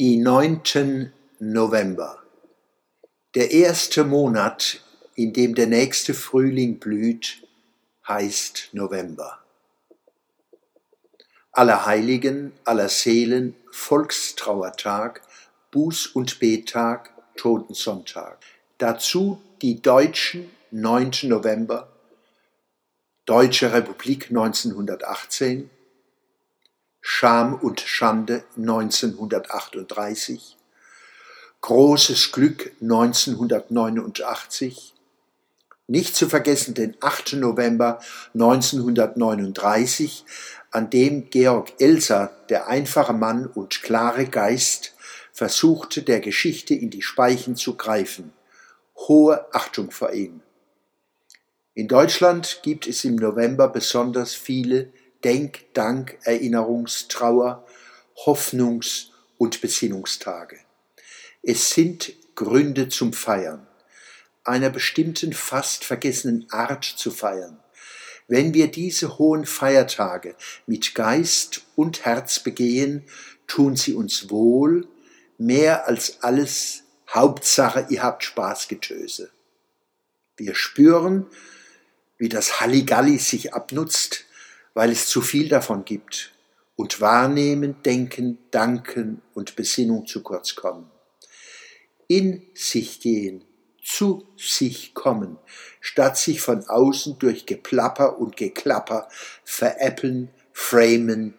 Die neunten November. Der erste Monat, in dem der nächste Frühling blüht, heißt November. Allerheiligen, aller Seelen, Volkstrauertag, Buß- und Bettag, Totensonntag. Dazu die Deutschen 9. November, Deutsche Republik 1918, Scham und Schande 1938, Großes Glück 1989, nicht zu vergessen den 8. November 1939, an dem Georg Elser, der einfache Mann und klare Geist, versuchte, der Geschichte in die Speichen zu greifen. Hohe Achtung vor ihm. In Deutschland gibt es im November besonders viele Denk-, Dank-, Erinnerungs-, Trauer-, Hoffnungs- und Besinnungstage. Es sind Gründe zum Feiern, einer bestimmten fast vergessenen Art zu feiern. Wenn wir diese hohen Feiertage mit Geist und Herz begehen, tun sie uns wohl, mehr als alles Hauptsache, ihr habt Spaßgetöse. Wir spüren, wie das Halligalli sich abnutzt, weil es zu viel davon gibt und Wahrnehmen, Denken, Danken und Besinnung zu kurz kommen. In sich gehen, zu sich kommen, statt sich von außen durch Geplapper und Geklapper veräppeln, framen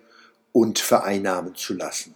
und vereinnahmen zu lassen.